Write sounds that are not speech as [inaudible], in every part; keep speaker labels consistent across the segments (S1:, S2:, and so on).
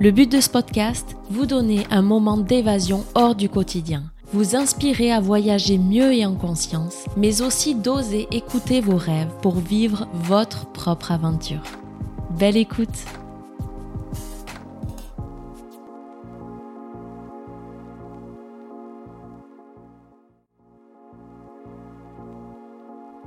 S1: Le but de ce podcast, vous donner un moment d'évasion hors du quotidien, vous inspirer à voyager mieux et en conscience, mais aussi d'oser écouter vos rêves pour vivre votre propre aventure. Belle écoute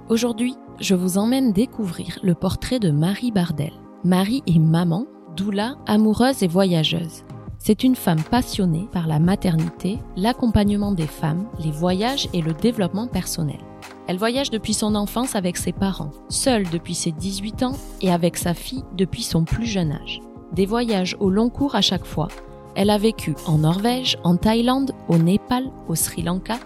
S1: Aujourd'hui, je vous emmène découvrir le portrait de Marie Bardel. Marie est maman doula, amoureuse et voyageuse. C'est une femme passionnée par la maternité, l'accompagnement des femmes, les voyages et le développement personnel. Elle voyage depuis son enfance avec ses parents, seule depuis ses 18 ans et avec sa fille depuis son plus jeune âge. Des voyages au long cours à chaque fois. Elle a vécu en Norvège, en Thaïlande, au Népal, au Sri Lanka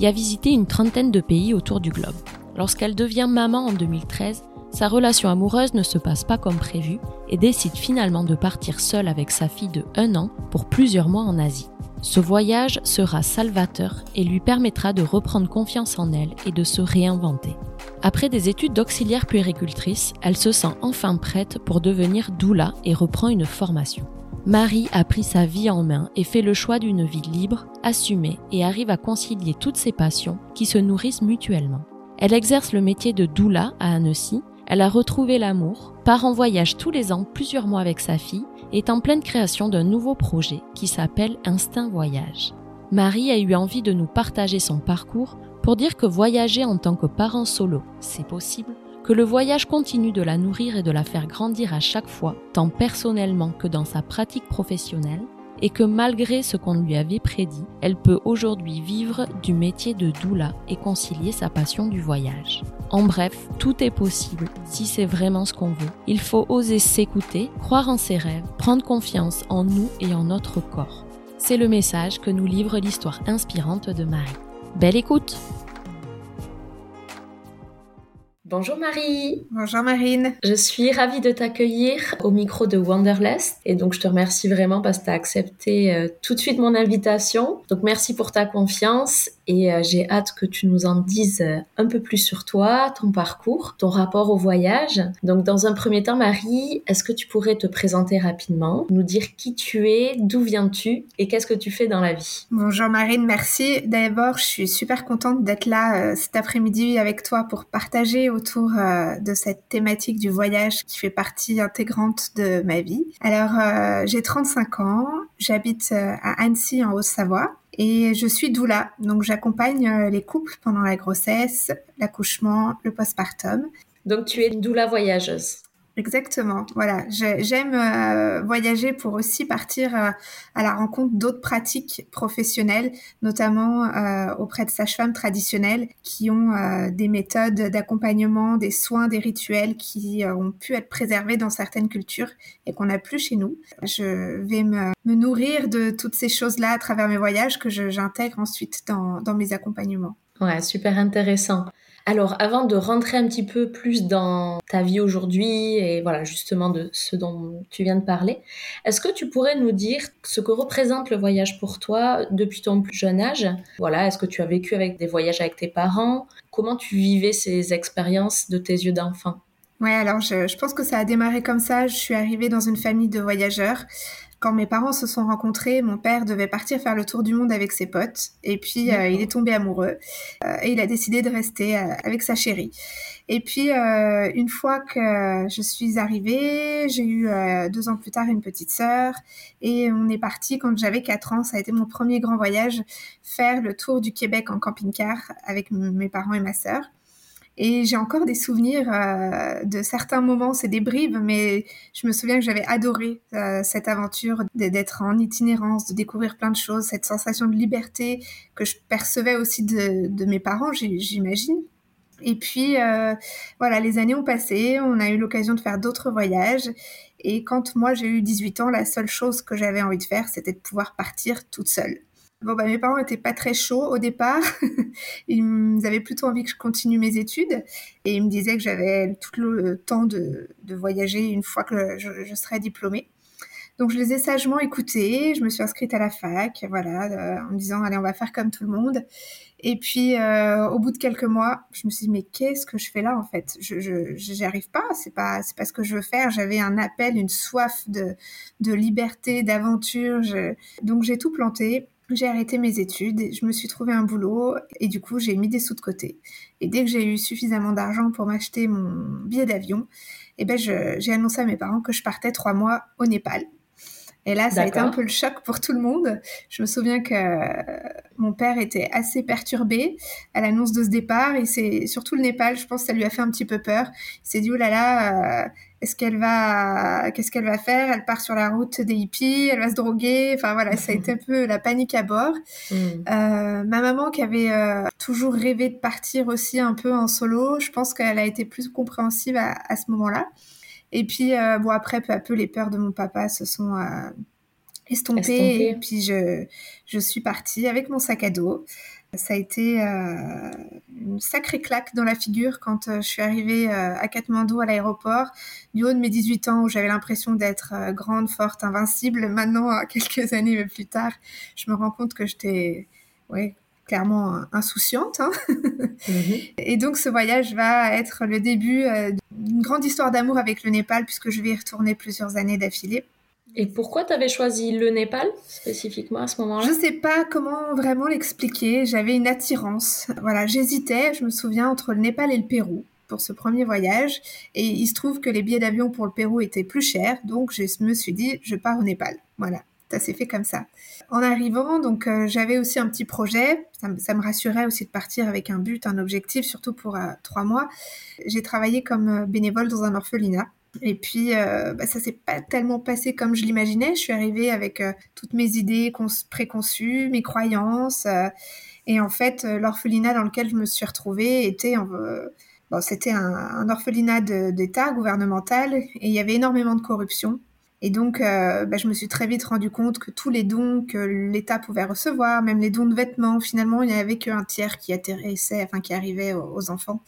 S1: et a visité une trentaine de pays autour du globe. Lorsqu'elle devient maman en 2013, sa relation amoureuse ne se passe pas comme prévu et décide finalement de partir seule avec sa fille de 1 an pour plusieurs mois en Asie. Ce voyage sera salvateur et lui permettra de reprendre confiance en elle et de se réinventer. Après des études d'auxiliaire puéricultrice, elle se sent enfin prête pour devenir doula et reprend une formation. Marie a pris sa vie en main et fait le choix d'une vie libre, assumée et arrive à concilier toutes ses passions qui se nourrissent mutuellement. Elle exerce le métier de doula à Annecy elle a retrouvé l'amour, part en voyage tous les ans plusieurs mois avec sa fille et est en pleine création d'un nouveau projet qui s'appelle Instinct Voyage. Marie a eu envie de nous partager son parcours pour dire que voyager en tant que parent solo, c'est possible, que le voyage continue de la nourrir et de la faire grandir à chaque fois, tant personnellement que dans sa pratique professionnelle, et que malgré ce qu'on lui avait prédit, elle peut aujourd'hui vivre du métier de doula et concilier sa passion du voyage. En bref, tout est possible si c'est vraiment ce qu'on veut. Il faut oser s'écouter, croire en ses rêves, prendre confiance en nous et en notre corps. C'est le message que nous livre l'histoire inspirante de Marie. Belle écoute Bonjour Marie.
S2: Bonjour Marine.
S1: Je suis ravie de t'accueillir au micro de Wanderlust et donc je te remercie vraiment parce que tu as accepté euh, tout de suite mon invitation. Donc merci pour ta confiance et euh, j'ai hâte que tu nous en dises euh, un peu plus sur toi, ton parcours, ton rapport au voyage. Donc dans un premier temps Marie, est-ce que tu pourrais te présenter rapidement, nous dire qui tu es, d'où viens-tu et qu'est-ce que tu fais dans la vie?
S2: Bonjour Marine, merci. D'abord, je suis super contente d'être là cet après-midi avec toi pour partager autour euh, de cette thématique du voyage qui fait partie intégrante de ma vie. Alors, euh, j'ai 35 ans, j'habite euh, à Annecy en Haute-Savoie et je suis doula. Donc, j'accompagne les couples pendant la grossesse, l'accouchement, le postpartum.
S1: Donc, tu es doula voyageuse.
S2: Exactement. Voilà, j'aime euh, voyager pour aussi partir euh, à la rencontre d'autres pratiques professionnelles, notamment euh, auprès de sages-femmes traditionnelles qui ont des méthodes d'accompagnement, des soins, des rituels qui ont pu être préservés dans certaines cultures et qu'on n'a plus chez nous. Je vais me, nourrir de toutes ces choses-là à travers mes voyages que j'intègre ensuite dans, dans mes accompagnements.
S1: Ouais, super intéressant. Alors, avant de rentrer un petit peu plus dans ta vie aujourd'hui et voilà justement de ce dont tu viens de parler, est-ce que tu pourrais nous dire ce que représente le voyage pour toi depuis ton plus jeune âge? Voilà, est-ce que tu as vécu avec des voyages avec tes parents? Comment tu vivais ces expériences de tes yeux d'enfant?
S2: Ouais, alors je, je, pense que ça a démarré comme ça. Je suis arrivée dans une famille de voyageurs. Quand mes parents se sont rencontrés, mon père devait partir faire le tour du monde avec ses potes. Et puis, euh, il est tombé amoureux. Euh, et il a décidé de rester euh, avec sa chérie. Et puis, une fois que je suis arrivée, j'ai eu deux ans plus tard une petite sœur. Et on est parti quand j'avais quatre ans. Ça a été mon premier grand voyage, faire le tour du Québec en camping-car avec mes parents et ma sœur. Et j'ai encore des souvenirs euh, de certains moments, c'est des bribes, mais je me souviens que j'avais adoré euh, cette aventure d'être en itinérance, de découvrir plein de choses, cette sensation de liberté que je percevais aussi de, mes parents, j'imagine. Et puis, euh, voilà, les années ont passé, on a eu l'occasion de faire d'autres voyages. Et quand moi j'ai eu 18 ans, la seule chose que j'avais envie de faire, c'était de pouvoir partir toute seule. Bon, bah, mes parents n'étaient pas très chauds au départ. [laughs] ils avaient plutôt envie que je continue mes études. Et ils me disaient que j'avais tout le temps de, de, voyager une fois que je, je, serais diplômée. Donc, je les ai sagement écoutés. Je me suis inscrite à la fac, voilà, euh, en me disant, allez, on va faire comme tout le monde. Et puis, euh, au bout de quelques mois, je me suis dit, mais qu'est-ce que je fais là, en fait? Je n'y arrive pas, c'est pas, pas ce que je veux faire. J'avais un appel, une soif de, de liberté, d'aventure. Donc, j'ai tout planté. J'ai arrêté mes études, je me suis trouvé un boulot et du coup j'ai mis des sous de côté. Et dès que j'ai eu suffisamment d'argent pour m'acheter mon billet d'avion, eh ben j'ai annoncé à mes parents que je partais trois mois au Népal. Et là, ça a été un peu le choc pour tout le monde. Je me souviens que mon père était assez perturbé à l'annonce de ce départ. Et c'est surtout le Népal, je pense que ça lui a fait un petit peu peur. Il s'est dit, oh là là, euh, est-ce qu'elle va, qu'est-ce qu'elle va faire? Elle part sur la route des hippies, elle va se droguer. Enfin voilà, ça a été un peu la panique à bord. [laughs] Mm. Euh, ma maman qui avait euh, toujours rêvé de partir aussi un peu en solo, je pense qu'elle a été plus compréhensive à, à ce moment-là. Et puis, euh, bon, après, peu à peu, les peurs de mon papa se sont euh, estompées. Et puis, je, je suis partie avec mon sac à dos. Ça a été euh, une sacrée claque dans la figure quand je suis arrivée à Katmandou à l'aéroport. Du haut de mes 18 ans, où j'avais l'impression d'être grande, forte, invincible. Maintenant, [laughs] quelques années plus tard, je me rends compte que j'étais ouais, clairement insouciante. Hein. [laughs] Mhm. Et donc ce voyage va être le début euh, d'une grande histoire d'amour avec le Népal puisque je vais y retourner plusieurs années d'affilée.
S1: Et pourquoi tu avais choisi le Népal spécifiquement à ce moment-là?
S2: Je ne sais pas comment vraiment l'expliquer. J'avais une attirance. Voilà, j'hésitais, je me souviens, entre le Népal et le Pérou pour ce premier voyage. Et il se trouve que les billets d'avion pour le Pérou étaient plus chers, donc je me suis dit, je pars au Népal. Voilà ça s'est fait comme ça. En arrivant, donc euh, j'avais aussi un petit projet. Ça, me rassurait aussi de partir avec un but, un objectif, surtout pour euh, trois mois. J'ai travaillé comme euh, bénévole dans un orphelinat. Et puis, bah, ça s'est pas tellement passé comme je l'imaginais. Je suis arrivée avec toutes mes idées préconçues, mes croyances. et en fait, l'orphelinat dans lequel je me suis retrouvée était Bon, c'était un, un orphelinat d'État gouvernemental et il y avait énormément de corruption. Et donc, euh, bah, je me suis très vite rendu compte que tous les dons que l'État pouvait recevoir, même les dons de vêtements, finalement, il n'y avait qu'un tiers qui atterrissait, enfin qui arrivait aux, enfants.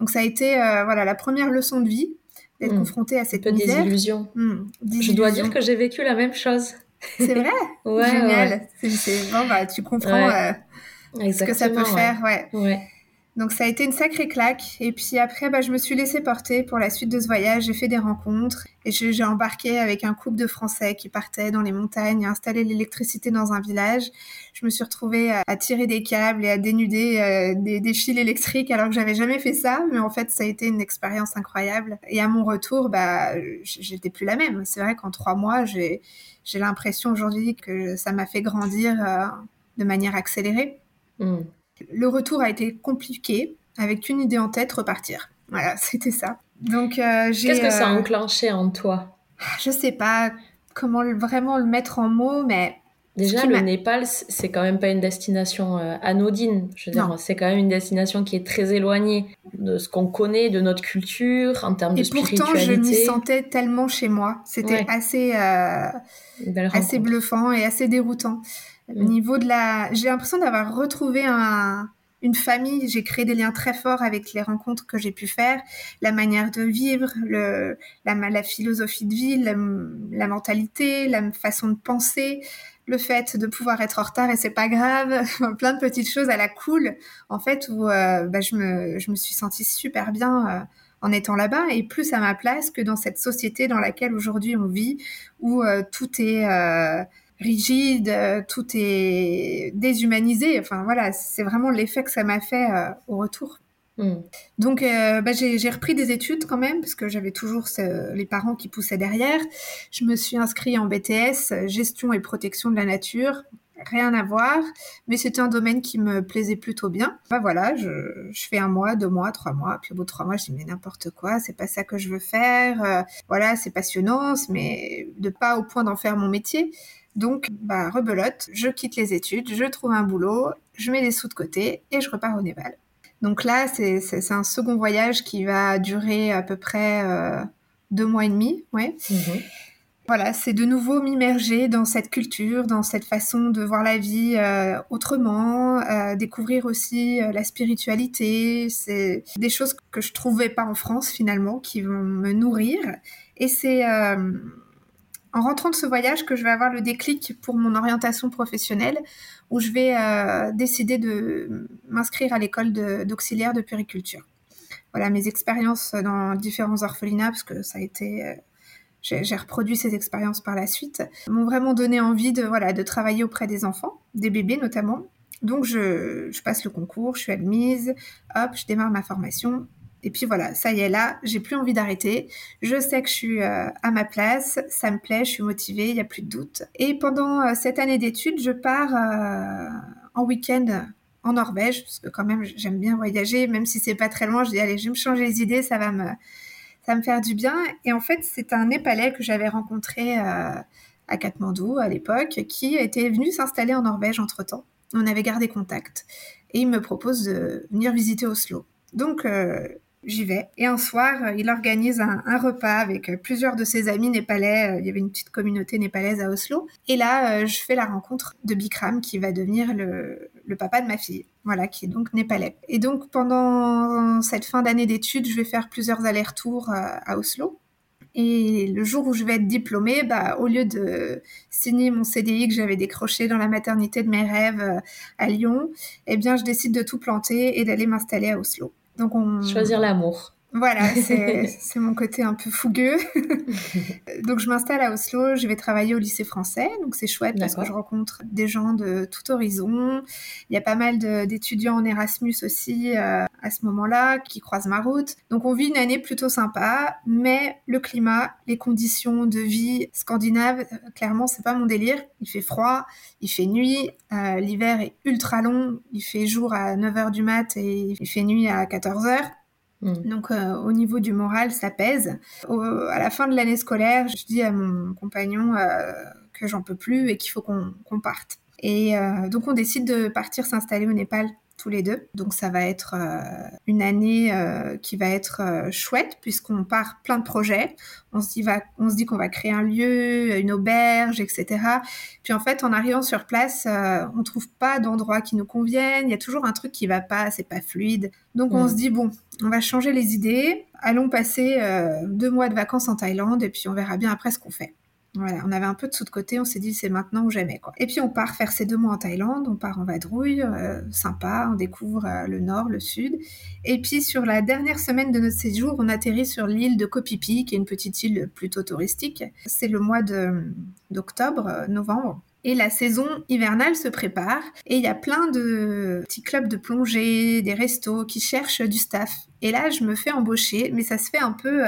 S2: Donc, ça a été euh, voilà la première leçon de vie d'être mmh. confrontée à cette Un peu misère.
S1: Désillusion. Mmh, Je dois dire que j'ai vécu la même chose.
S2: C'est vrai? [laughs] ouais, Génial. C'est bon, bah, tu comprends euh, ce que ça peut faire, ouais. ouais. Donc ça a été une sacrée claque. Et puis après, bah, je me suis laissée porter pour la suite de ce voyage. J'ai fait des rencontres et j'ai embarqué avec un couple de Français qui partaient dans les montagnes, à installer l'électricité dans un village. Je me suis retrouvée à, tirer des câbles et à dénuder euh, des, fils électriques alors que j'avais jamais fait ça. Mais en fait, ça a été une expérience incroyable. Et à mon retour, bah, j'étais plus la même. C'est vrai qu'en trois mois, j'ai l'impression aujourd'hui que ça m'a fait grandir euh, de manière accélérée. Mmh. Le retour a été compliqué, avec une idée en tête, repartir. [laughs] Voilà, c'était ça.
S1: Donc, euh, Qu'est-ce que ça a euh, enclenché en toi?
S2: Je sais pas comment vraiment le mettre en mots, mais.
S1: Déjà, le Népal, c'est quand même pas une destination euh, anodine. Je veux dire, c'est quand même une destination qui est très éloignée de ce qu'on connaît, de notre culture, en termes de spiritualité. Et pourtant, je m'y
S2: sentais tellement chez moi. C'était assez, assez bluffant et assez déroutant. Au niveau de la, j'ai l'impression d'avoir retrouvé un, une famille. J'ai créé des liens très forts avec les rencontres que j'ai pu faire, la manière de vivre, la philosophie de vie, la, mentalité, la façon de penser, le fait de pouvoir être en retard et c'est pas grave, [laughs] plein de petites choses à la cool, en fait, où euh, bah, je, me, je me suis sentie super bien. Euh, en étant là-bas et plus à ma place que dans cette société dans laquelle aujourd'hui on vit où euh, tout est rigide, euh, tout est déshumanisé. Enfin voilà, c'est vraiment l'effet que ça m'a fait euh, au retour. Hmm. Donc euh, bah, j'ai repris des études quand même parce que j'avais toujours les parents qui poussaient derrière. Je me suis inscrite en BTS, gestion et protection de la nature. Rien à voir, mais c'était un domaine qui me plaisait plutôt bien. Bah voilà, je, je, fais un mois, deux mois, trois mois, puis au bout de trois mois, je dis mais n'importe quoi, c'est pas ça que je veux faire. voilà, c'est passionnant, mais de pas au point d'en faire mon métier. Donc, bah, rebelote, je quitte les études, je trouve un boulot, je mets des sous de côté et je repars au Népal. Donc là, c'est un second voyage qui va durer à peu près euh, deux mois et demi, ouais. Mhm. voilà, c'est de nouveau m'immerger dans cette culture, dans cette façon de voir la vie euh, autrement, euh, découvrir aussi euh, la spiritualité. C'est des choses que je trouvais pas en France finalement, qui vont me nourrir. Et c'est en rentrant de ce voyage que je vais avoir le déclic pour mon orientation professionnelle, où je vais décider de m'inscrire à l'école d'auxiliaire de, de. Voilà mes expériences dans différents orphelinats, parce que ça a été j'ai reproduit ces expériences par la suite, m'ont vraiment donné envie de, voilà, de travailler auprès des enfants, des bébés notamment. Donc je passe le concours, je suis admise, hop, je démarre ma formation. Et puis voilà, ça y est là, j'ai plus envie d'arrêter. Je sais que je suis euh, à ma place, ça me plaît, je suis motivée, il n'y a plus de doute. Et pendant euh, cette année d'études, je pars euh, en week-end en Norvège, parce que quand même j'aime bien voyager, même si c'est pas très loin, je dis allez, je vais me changer les idées, ça va me, ça va me faire du bien. Et en fait, c'est un Népalais que j'avais rencontré à Katmandou à l'époque, qui était venu s'installer en Norvège entre-temps. On avait gardé contact. Et il me propose de venir visiter Oslo. Donc, j'y vais. Et un soir, euh, il organise un, repas avec euh, plusieurs de ses amis népalais. Euh, il y avait une petite communauté népalaise à Oslo. Et là, je fais la rencontre de Bikram, qui va devenir le, papa de ma fille. Voilà, qui est donc népalais. Et donc, pendant cette fin d'année d'études, je vais faire plusieurs allers-retours à Oslo. Et le jour où je vais être diplômée, bah, au lieu de signer mon CDI que j'avais décroché dans la maternité de mes rêves à Lyon, eh bien, je décide de tout planter et d'aller m'installer à Oslo.
S1: Donc on... Choisir l'amour.
S2: Voilà, [laughs] c'est mon côté un peu fougueux. [laughs] donc je m'installe à Oslo, je vais travailler au lycée français, donc c'est chouette parce que je rencontre des gens de tout horizon. Il y a pas mal d'étudiants en Erasmus aussi euh, à ce moment-là qui croisent ma route. Donc on vit une année plutôt sympa, mais le climat, les conditions de vie scandinaves, euh, clairement c'est pas mon délire. Il fait froid, il fait nuit, euh, l'hiver est ultra long, il fait jour à 9h du mat et il fait nuit à 14h. Mm. Donc euh, au niveau du moral, ça pèse. à la fin de l'année scolaire, je dis à mon compagnon euh, que j'en peux plus et qu'il faut qu'on parte. Et euh, donc on décide de partir s'installer au Népal tous les deux. Donc ça va être euh, une année euh, qui va être euh, chouette puisqu'on part plein de projets. On se dit, va, on se dit qu'on va créer un lieu, une auberge, etc. Puis en fait, en arrivant sur place, on trouve pas d'endroit qui nous convienne. Il y a toujours un truc qui va pas, c'est pas fluide. Donc on mm. se dit bon, on va changer les idées. Allons passer deux mois de vacances en Thaïlande et puis on verra bien après ce qu'on fait. Voilà, on avait un peu de sous de côté, on s'est dit c'est maintenant ou jamais quoi. Et puis on part faire ces deux mois en Thaïlande, on part en vadrouille, euh, sympa, on découvre euh, le nord, le sud. Et puis sur la dernière semaine de notre séjour, on atterrit sur l'île de Koh qui est une petite île plutôt touristique. C'est le mois d'octobre, euh, novembre. Et la saison hivernale se prépare et il y a plein de petits clubs de plongée, des restos qui cherchent du staff. Et là, je me fais embaucher, mais ça se fait un peu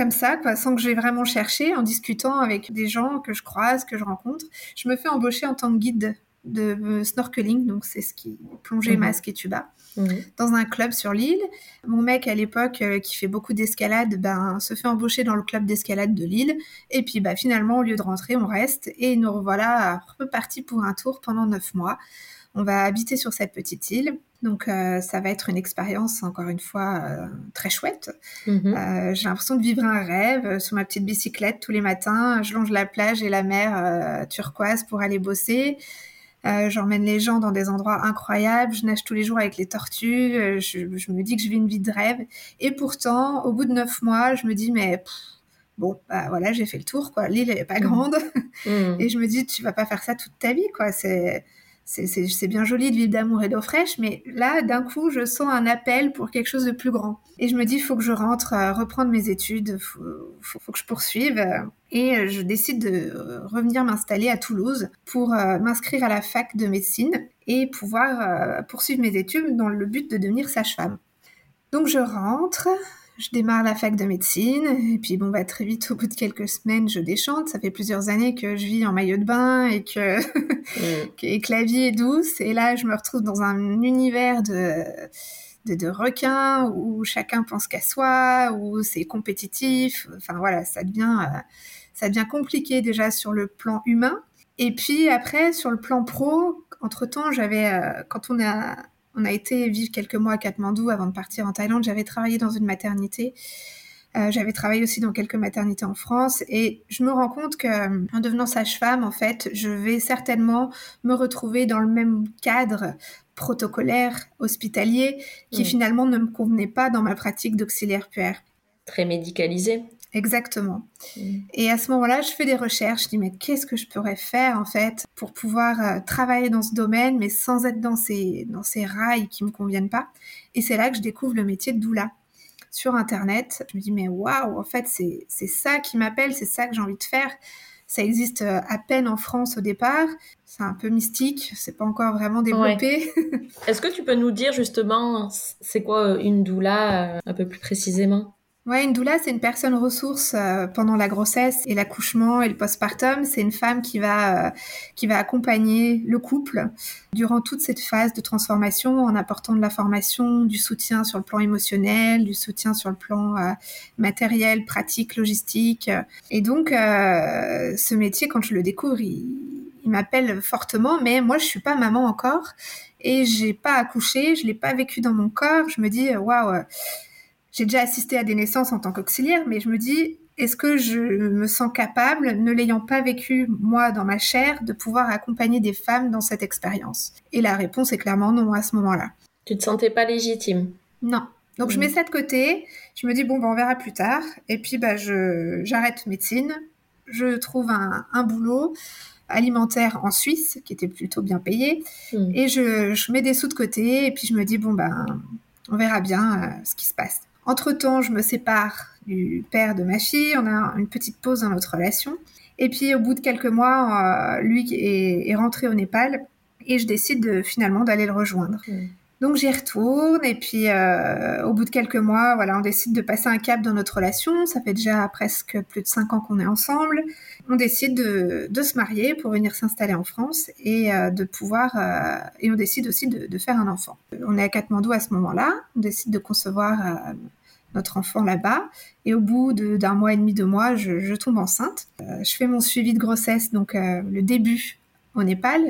S2: comme ça, quoi, sans que j'ai vraiment cherché, en discutant avec des gens que je croise, que je rencontre. Je me fais embaucher en tant que guide de euh, snorkeling, donc c'est ce qui plongée, mhm. masque et tuba, mhm. dans un club sur l'île. Mon mec à l'époque euh, qui fait beaucoup d'escalade, ben se fait embaucher dans le club d'escalade de l'île. Et puis bah finalement au lieu de rentrer, on reste et nous revoilà repartis pour un tour pendant neuf mois. On va habiter sur cette petite île. Donc euh, ça va être une expérience encore une fois euh, très chouette. Mhm. Euh, j'ai l'impression de vivre un rêve sur ma petite bicyclette tous les matins. Je longe la plage et la mer turquoise pour aller bosser. J'emmène les gens dans des endroits incroyables. Je nage tous les jours avec les tortues. Je, me dis que je vis une vie de rêve. Et pourtant, au bout de neuf mois, je me dis mais bon, bah voilà, j'ai fait le tour quoi. L'île elle est pas mhm. grande. Mhm. [laughs] Et je me dis tu vas pas faire ça toute ta vie quoi. C'est c'est bien joli de vivre d'amour et d'eau fraîche, mais là, d'un coup, je sens un appel pour quelque chose de plus grand. Et je me dis, il faut que je rentre, euh, reprendre mes études, il faut, que je poursuive. Et euh, je décide de euh, revenir m'installer à Toulouse pour m'inscrire à la fac de médecine et pouvoir poursuivre mes études dans le but de devenir sage-femme. Donc je rentre, je démarre la fac de médecine et puis bon bah très vite au bout de quelques semaines je déchante. Ça fait plusieurs années que je vis en maillot de bain et que, [laughs] mm. [laughs] que la vie est douce et là je me retrouve dans un univers de de, requins où chacun pense qu'à soi, où c'est compétitif. Enfin voilà, ça devient euh, ça devient compliqué déjà sur le plan humain. Et puis après sur le plan pro, entre temps j'avais euh, quand on a on a été vivre quelques mois à Katmandou avant de partir en Thaïlande. J'avais travaillé dans une maternité Euh, j'avais travaillé aussi dans quelques maternités en France et je me rends compte que en devenant sage-femme, en fait, je vais certainement me retrouver dans le même cadre protocolaire hospitalier qui finalement ne me convenait pas dans ma pratique d'auxiliaire puère.
S1: Très médicalisé.
S2: Exactement. Mm. Et à ce moment-là, je fais des recherches. Je dis, mais qu'est-ce que je pourrais faire, en fait, pour pouvoir euh, travailler dans ce domaine, mais sans être dans ces, dans ces rails qui me conviennent pas. Et c'est là que je découvre le métier de doula sur Internet. Je me dis, mais waouh, en fait, c'est ça qui m'appelle, c'est ça que j'ai envie de faire. Ça existe euh, à peine en France au départ. C'est un peu mystique, c'est pas encore vraiment développé. [laughs]
S1: Est-ce que tu peux nous dire justement, c'est quoi une doula un peu plus précisément?
S2: Ouais, une doula, c'est une personne ressource euh, pendant la grossesse et l'accouchement et le postpartum. C'est une femme qui va euh, qui va accompagner le couple durant toute cette phase de transformation en apportant de la formation, du soutien sur le plan émotionnel, du soutien sur le plan euh, matériel, pratique, logistique. Et donc, ce métier, quand je le découvre, il, il m'appelle fortement, mais moi, je suis pas maman encore et j'ai pas accouché, je l'ai pas vécu dans mon corps. Je me dis, waouh j'ai déjà assisté à des naissances en tant qu'auxiliaire, mais je me dis, est-ce que je me sens capable, ne l'ayant pas vécu moi dans ma chair, de pouvoir accompagner des femmes dans cette expérience? Et la réponse est clairement non à ce moment-là.
S1: Tu te sentais pas légitime?
S2: Non. Donc je mm. mets ça de côté, je me dis bon ben on verra plus tard, et puis bah je j'arrête médecine, je trouve un, un, boulot alimentaire en Suisse qui était plutôt bien payé, mm. et je, je, mets des sous de côté, et puis je me dis bon ben on verra bien euh, ce qui se passe. Entre-temps, je me sépare du père de ma fille, on a une petite pause dans notre relation. Et puis au bout de quelques mois, euh, lui est, rentré au Népal et je décide finalement d'aller le rejoindre. Donc j'y retourne et puis euh, au bout de quelques mois, voilà, on décide de passer un cap dans notre relation. Ça fait déjà presque plus de cinq ans qu'on est ensemble. On décide de, se marier pour venir s'installer en France et euh, de pouvoir et on décide aussi de, faire un enfant. On est à Katmandou à ce moment-là. On décide de concevoir notre enfant là-bas. Et au bout d'un mois et demi, deux mois, je, tombe enceinte. Euh, je fais mon suivi de grossesse, donc euh, le début au Népal.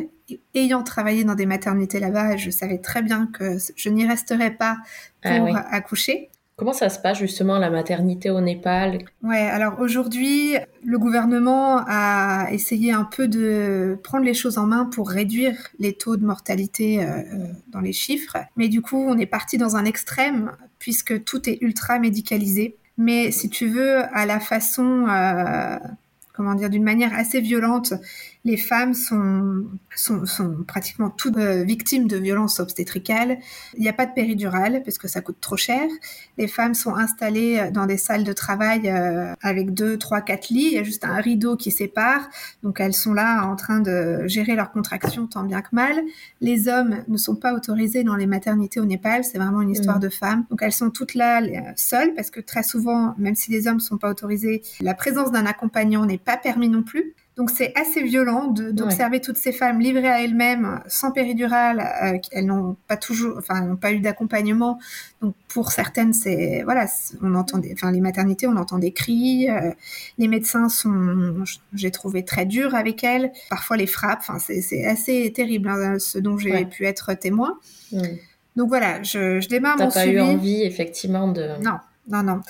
S2: Ayant travaillé dans des maternités là-bas, je savais très bien que je n'y resterais pas ah pour accoucher.
S1: Comment ça se passe justement la maternité au Népal?
S2: Ouais, alors aujourd'hui, le gouvernement a essayé un peu de prendre les choses en main pour réduire les taux de mortalité euh, dans les chiffres, mais du coup, on est parti dans un extrême puisque tout est ultra médicalisé. Mais si tu veux, à la façon euh, comment dire, d'une manière assez violente. Les femmes sont, sont, pratiquement toutes euh, victimes de violences obstétricales. Il n'y a pas de péridurale parce que ça coûte trop cher. Les femmes sont installées euh, dans des salles de travail euh, avec deux, trois, quatre lits. Il y a juste un rideau qui sépare. Donc elles sont là en train de gérer leurs contractions tant bien que mal. Les hommes ne sont pas autorisés dans les maternités au Népal. C'est vraiment une histoire mmh. de femmes. Donc elles sont toutes là seules parce que très souvent, même si les hommes ne sont pas autorisés, la présence d'un accompagnant n'est pas permis non plus. Donc c'est assez violent d'observer toutes ces femmes livrées à elles-mêmes, sans péridurale, euh, elles n'ont pas toujours, enfin, n'ont pas eu d'accompagnement. Donc pour certaines, c'est voilà, on entend, enfin les maternités, on entend des cris. Euh, les médecins sont, j'ai trouvé très durs avec elles. Parfois les frappes. Enfin c'est assez terrible hein, ce dont j'ai pu être témoin. Donc voilà, je, je démarre mon
S1: suivi. T'as pas eu envie effectivement de.
S2: Non, non, non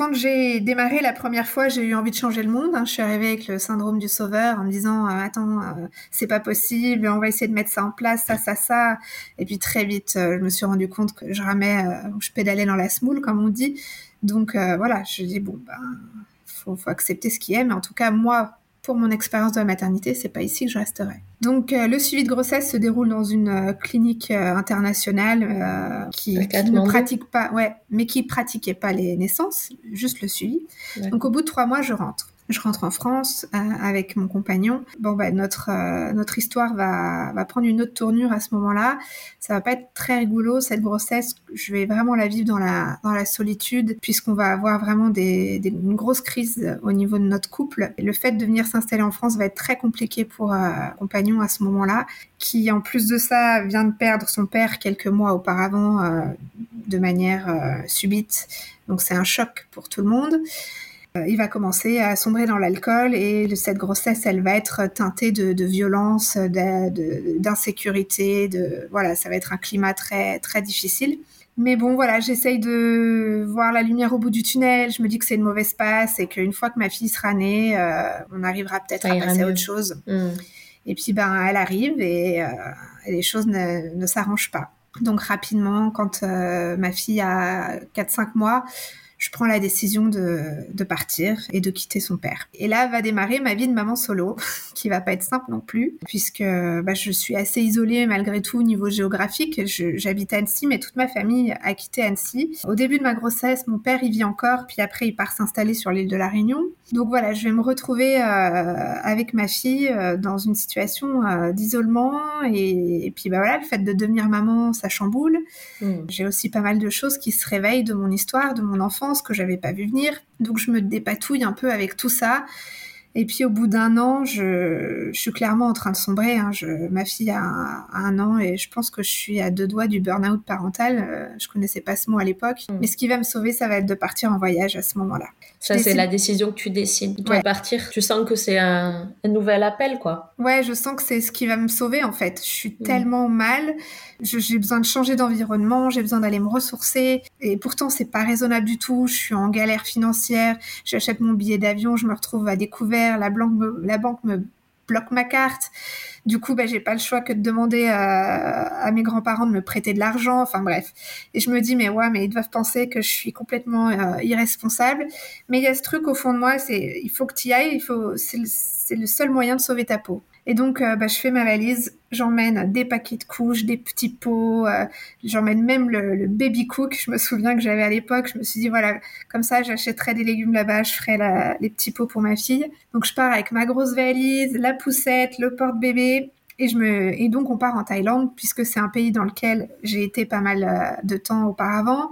S2: quand j'ai démarré la première fois, j'ai eu envie de changer le monde. Hein. Je suis arrivée avec le syndrome du sauveur en me disant euh, attends, euh, c'est pas possible, on va essayer de mettre ça en place, ça, ça, ça. Et puis très vite, euh, je me suis rendu compte que je ramais, je pédalais dans la smoule, comme on dit. Donc voilà, je dis bon ben, faut, faut accepter ce qui est, mais en tout cas moi, pour mon expérience de la maternité, c'est pas ici que je resterai. Donc euh, le suivi de grossesse se déroule dans une euh, clinique euh, internationale qui, ne pratique pas, ouais, mais qui pratiquait pas les naissances, juste le suivi. Donc au bout de trois mois, je rentre je rentre en France euh, avec mon compagnon. Bon, bah, notre, euh, notre histoire va, va prendre une autre tournure à ce moment-là. Ça va pas être très rigolo, cette grossesse. Je vais vraiment la vivre dans la, dans la solitude, puisqu'on va avoir vraiment des, une grosse crise au niveau de notre couple. le fait de venir s'installer en France va être très compliqué pour euh, compagnon à ce moment-là, qui en plus de ça vient de perdre son père quelques mois auparavant euh, de manière subite. Donc c'est un choc pour tout le monde. Euh, il va commencer à sombrer dans l'alcool et cette grossesse, elle va être teintée de, de violence, d'insécurité, de, voilà, ça va être un climat très très difficile. Mais bon, voilà, j'essaye de voir la lumière au bout du tunnel. Je me dis que c'est une mauvaise passe et qu'une fois que ma fille sera née, euh, on arrivera peut-être à passer à autre chose. Mm. Et puis, ben, elle arrive et, les choses ne, ne s'arrangent pas. Donc rapidement, quand ma fille a 4-5 mois, je prends la décision de, de, partir et de quitter son père. Et là va démarrer ma vie de maman solo, [laughs] qui va pas être simple non plus, puisque bah, je suis assez isolée malgré tout au niveau géographique. J'habite Annecy, mais toute ma famille a quitté Annecy. Au début de ma grossesse, mon père y vit encore, puis après il part s'installer sur l'île de la Réunion. Donc voilà, je vais me retrouver euh, avec ma fille euh, dans une situation euh, d'isolement et, et, puis bah voilà, le fait de devenir maman, ça chamboule. Mmh. J'ai aussi pas mal de choses qui se réveillent de mon histoire, de mon que j'avais pas vu venir. Donc je me dépatouille un peu avec tout ça. Et puis au bout d'un an, je, suis clairement en train de sombrer. Hein. Je, ma fille a un, an et je pense que je suis à deux doigts du burn-out parental. Euh, je connaissais pas ce mot à l'époque. Mm. Mais ce qui va me sauver, ça va être de partir en voyage à ce moment-là.
S3: Ça, c'est la décision que tu décides. de partir, tu sens que c'est un, nouvel appel, quoi.
S2: Ouais, je sens que c'est ce qui va me sauver, en fait. Je suis mm. tellement mal. J'ai besoin de changer d'environnement, j'ai besoin d'aller me ressourcer. Et pourtant, c'est pas raisonnable du tout. Je suis en galère financière. J'achète mon billet d'avion, je me retrouve à découvert. La, banque me bloque ma carte. Du coup, bah, j'ai pas le choix que de demander à, mes grands-parents de me prêter de l'argent. Enfin bref. Et je me dis, mais ouais, mais ils doivent penser que je suis complètement euh, irresponsable. Mais il y a ce truc au fond de moi, c'est il faut que tu y ailles. C'est le seul moyen de sauver ta peau. Et donc, euh, bah, je fais ma valise, j'emmène des paquets de couches, des petits pots, euh, j'emmène même le, baby cook. Je me souviens que j'avais à l'époque, je me suis dit, voilà, comme ça, j'achèterai des légumes là-bas, je ferai les petits pots pour ma fille. Donc, je pars avec ma grosse valise, la poussette, le porte-bébé. Et, je me... et donc, on part en Thaïlande, puisque c'est un pays dans lequel j'ai été pas mal euh, de temps auparavant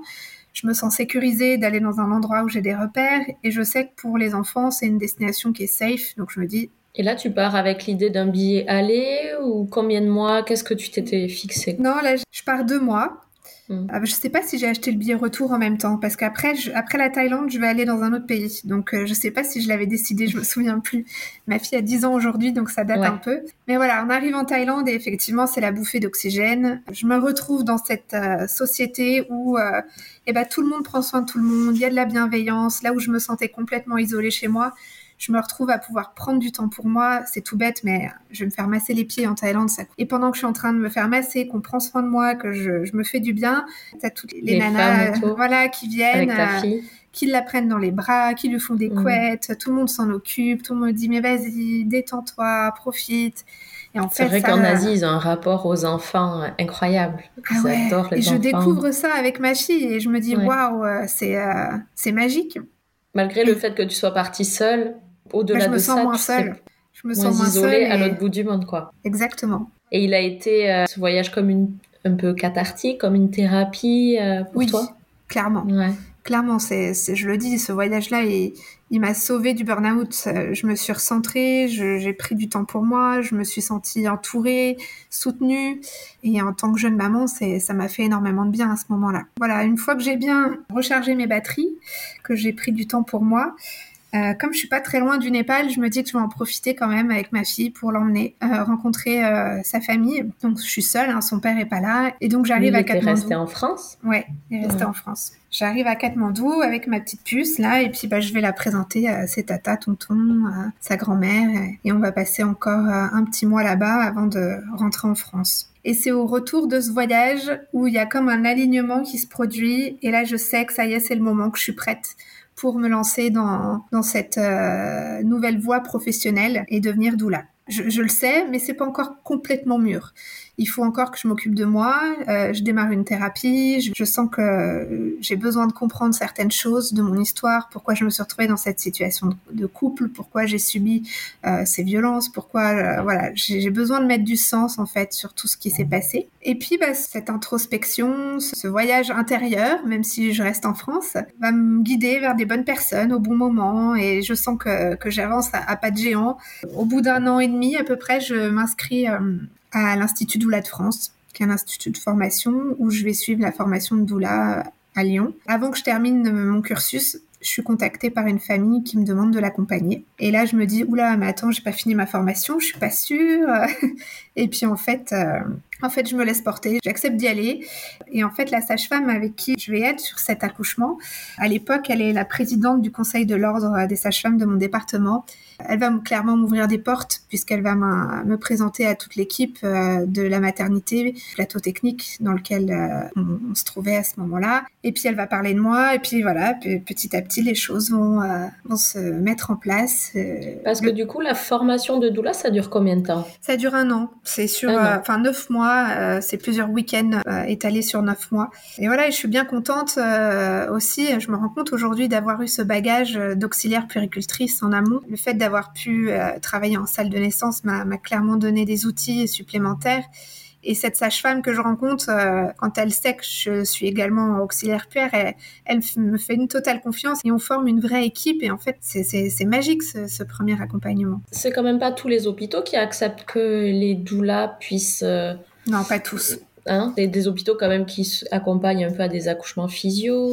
S2: je me sens sécurisée d'aller dans un endroit où j'ai des repères et je sais que pour les enfants, c'est une destination qui est safe. Donc je me dis,
S3: et là, tu pars avec l'idée d'un billet aller ou combien de mois? Qu'est-ce que tu t'étais fixé?
S2: Non, là, je pars deux mois. Hmm. Ah, je sais pas si j'ai acheté le billet retour en même temps parce qu'après après la Thaïlande, je vais aller dans un autre pays. Donc euh, je sais pas si je l'avais décidé, je me [laughs] souviens plus. Ma fille a 10 ans aujourd'hui donc ça date un peu. Mais voilà, on arrive en Thaïlande et effectivement, c'est la bouffée d'oxygène. Je me retrouve dans cette euh, société où euh, eh ben, tout le monde prend soin de tout le monde, il y a de la bienveillance, là où je me sentais complètement isolée chez moi je me retrouve à pouvoir prendre du temps pour moi. C'est tout bête, mais je vais me faire masser les pieds en Thaïlande. Ça... Et pendant que je suis en train de me faire masser, qu'on prend soin de moi, que je, me fais du bien, t'as toutes les, nanas, voilà, qui viennent. Euh, qui la prennent dans les bras, qui lui font des mm. couettes, tout le monde s'en occupe, tout le monde dit mais vas-y, détends-toi, profite.
S3: Et en fait, c'est vrai qu'en Asie, ils ont un rapport aux enfants incroyable.
S2: Ah ouais. et je découvre ça avec ma fille et je me dis waouh, euh, c'est euh, c'est magique.
S3: Malgré le fait que tu sois partie seule, au-delà
S2: je me
S3: sens
S2: moins seule. Je
S3: me sens moins isolée à l'autre bout du monde, quoi.
S2: Exactement.
S3: Et il a été euh, ce voyage comme une un peu cathartique, comme une thérapie euh, pour
S2: oui,
S3: toi?
S2: Clairement. Ouais. Clairement, c'est, je le dis, ce voyage-là, il, il m'a sauvé du burn-out. Je me suis recentrée, j'ai pris du temps pour moi, je me suis sentie entourée, soutenue. Et en tant que jeune maman, ça m'a fait énormément de bien à ce moment-là. Voilà, une fois que j'ai bien rechargé mes batteries, que j'ai pris du temps pour moi, euh, comme je suis pas très loin du Népal, je me dis que je vais en profiter quand même avec ma fille pour l'emmener euh, rencontrer euh, sa famille. Donc je suis seule, hein, son père est pas là, et donc j'arrive à Katmandou. Il est
S3: resté en France?
S2: Ouais, il est resté en France. J'arrive à Katmandou avec ma petite puce là, et puis bah je vais la présenter à ses tatas, tonton, à sa grand-mère, et on va passer encore un petit mois là-bas avant de rentrer en France. Et c'est au retour de ce voyage où il y a comme un alignement qui se produit, et là je sais que ça y est, c'est le moment que je suis prête pour me lancer dans, cette euh, nouvelle voie professionnelle et devenir doula. Je, je le sais, mais c'est pas encore complètement mûr il faut encore que je m'occupe de moi. Euh, je démarre une thérapie. Je, sens que j'ai besoin de comprendre certaines choses de mon histoire, pourquoi je me suis retrouvée dans cette situation de, couple, pourquoi j'ai subi euh, ces violences, pourquoi euh, voilà, j'ai besoin de mettre du sens en fait sur tout ce qui s'est passé. Et puis bah, cette introspection, ce voyage intérieur, même si je reste en France, va me guider vers des bonnes personnes au bon moment. Et je sens que, que j'avance à, à, pas de géant. Au bout d'un an et demi à peu près, je m'inscris à l'Institut Doula de France, qui est un institut de formation où je vais suivre la formation de Doula à Lyon. Avant que je termine mon cursus, je suis contactée par une famille qui me demande de l'accompagner. Et là, je me dis, oula, mais attends, j'ai pas fini ma formation, je suis pas sûre. [laughs] et puis, en fait, euh, En fait, je me laisse porter, j'accepte d'y aller. Et en fait, la sage-femme avec qui je vais être sur cet accouchement, à l'époque, elle est la présidente du conseil de l'ordre des sages-femmes de mon département. Elle va clairement m'ouvrir des portes puisqu'elle va me présenter à toute l'équipe euh, de la maternité, plateau technique dans lequel euh, on, se trouvait à ce moment-là. Et puis elle va parler de moi et puis voilà, petit à petit les choses vont, euh, vont se mettre en place.
S3: Parce que du coup, la formation de doula, ça dure combien de temps?
S2: Ça dure un an. C'est sur, enfin neuf mois. c'est plusieurs week-ends étalés sur neuf mois. Et voilà, je suis bien contente aussi. Je me rends compte aujourd'hui d'avoir eu ce bagage d'auxiliaire puricultrice en amont. Le fait d'avoir pu euh, travailler en salle de naissance m'a clairement donné des outils supplémentaires. Et cette sage-femme que je rencontre, euh, quand elle sait que je suis également auxiliaire puère, elle, me fait une totale confiance et on forme une vraie équipe. Et en fait, c'est magique ce, premier accompagnement.
S3: C'est quand même pas tous les hôpitaux qui acceptent que les doulas puissent. Euh,
S2: non, pas tous.
S3: Hein, des hôpitaux quand même qui accompagnent un peu à des accouchements physio.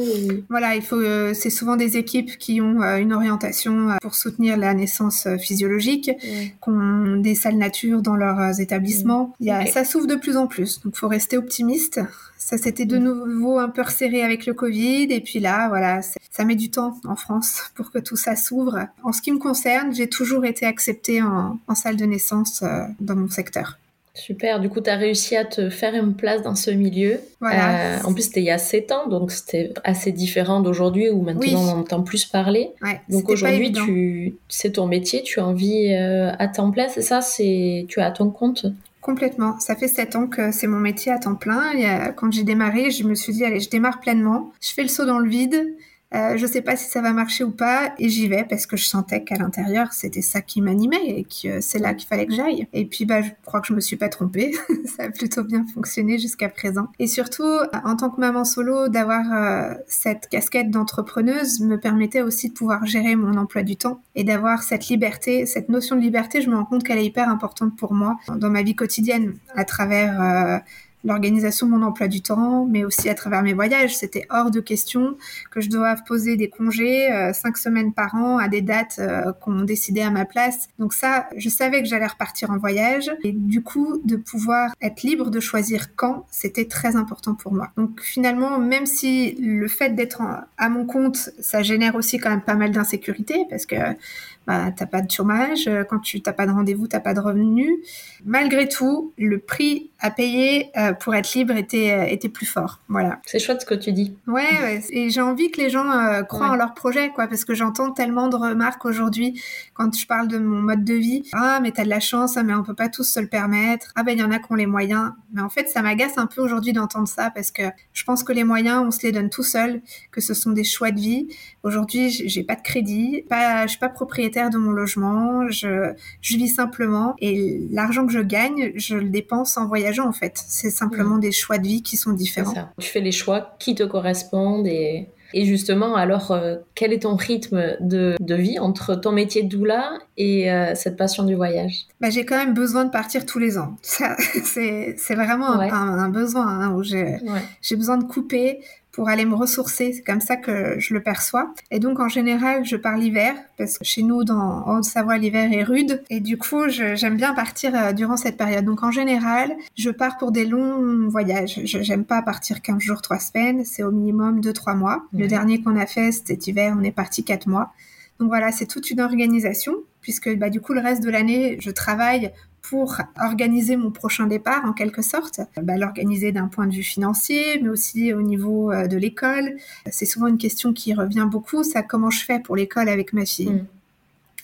S2: Voilà, il faut. Euh, c'est souvent des équipes qui ont euh, une orientation euh, pour soutenir la naissance physiologique, qui ont des salles nature dans leurs établissements. Il y a, Ça s'ouvre de plus en plus, donc faut rester optimiste. Ça s'était de nouveau un peu resserré avec le Covid, et puis là, voilà, ça met du temps en France pour que tout ça s'ouvre. En ce qui me concerne, j'ai toujours été acceptée en, en salle de naissance dans mon secteur.
S3: Super, du coup, tu as réussi à te faire une place dans ce milieu. Voilà. Euh, en plus, c'était il y a 7 ans, donc c'était assez différent d'aujourd'hui où maintenant on entend plus parler. donc aujourd'hui, tu... c'est ton métier, tu as envie euh, à temps plein, c'est ça? C'est... Tu as à ton compte?
S2: Complètement. Ça fait 7 ans que c'est mon métier à temps plein. Et, quand j'ai démarré, je me suis dit, allez, je démarre pleinement. Je fais le saut dans le vide. Euh, je sais pas si ça va marcher ou pas, et j'y vais parce que je sentais qu'à l'intérieur c'était ça qui m'animait et que c'est là qu'il fallait que j'aille. Et puis bah je crois que je me suis pas trompée, [laughs] ça a plutôt bien fonctionné jusqu'à présent. Et surtout en tant que maman solo, d'avoir euh, cette casquette d'entrepreneuse me permettait aussi de pouvoir gérer mon emploi du temps et d'avoir cette liberté, cette notion de liberté. Je me rends compte qu'elle est hyper importante pour moi dans ma vie quotidienne à travers euh, l'organisation de mon emploi du temps, mais aussi à travers mes voyages. C'était hors de question que je doive poser des congés euh, cinq semaines par an à des dates euh, qu'on décidait à ma place. Donc ça, je savais que j'allais repartir en voyage et du coup de pouvoir être libre de choisir quand, c'était très important pour moi. Donc finalement, même si le fait d'être à mon compte, ça génère aussi quand même pas mal d'insécurité parce que bah, t'as pas de chômage, euh, quand tu t'as pas de rendez-vous, t'as pas de revenus. Malgré tout, le prix à payer euh, pour être libre était euh, était plus fort. Voilà.
S3: C'est chouette ce que tu dis.
S2: Ouais, et j'ai envie que les gens croient en leur projet, quoi, parce que j'entends tellement de remarques aujourd'hui quand je parle de mon mode de vie. Ah, mais t'as de la chance, ah, mais on peut pas tous se le permettre. Ah ben il y en a qui ont les moyens. Mais en fait, ça m'agace un peu aujourd'hui d'entendre ça parce que je pense que les moyens, on se les donne tout seul, que ce sont des choix de vie. Aujourd'hui, j'ai pas de crédit, pas, je suis pas propriétaire de mon logement, je, je vis simplement et l'argent que je gagne, je le dépense en voyageant en fait. C'est simplement mm. des choix de vie qui sont différents.
S3: Tu fais les choix qui te correspondent et, et justement, alors, euh, quel est ton rythme de, de, vie entre ton métier de doula et euh, cette passion du voyage?
S2: Bah, J'ai quand même besoin de partir tous les ans. [laughs] C'est vraiment un, un, besoin hein, où j'ai besoin de couper pour aller me ressourcer. C'est comme ça que je le perçois. Et donc, en général, je pars l'hiver, parce que chez nous, dans, en Haute-Savoie, l'hiver est rude. Et du coup, j'aime bien partir euh, durant cette période. Donc, en général, je pars pour des longs voyages. Je J'aime pas partir 15 jours, 3 semaines. C'est au minimum 2-3 mois. Le dernier qu'on a fait, cet hiver, on est parti 4 mois. Donc voilà, c'est toute une organisation puisque bah, du coup le reste de l'année je travaille pour organiser mon prochain départ en quelque sorte. Bah, L'organiser d'un point de vue financier, mais aussi au niveau euh, de l'école. C'est souvent une question qui revient beaucoup, ça comment je fais pour l'école avec ma fille? Mm.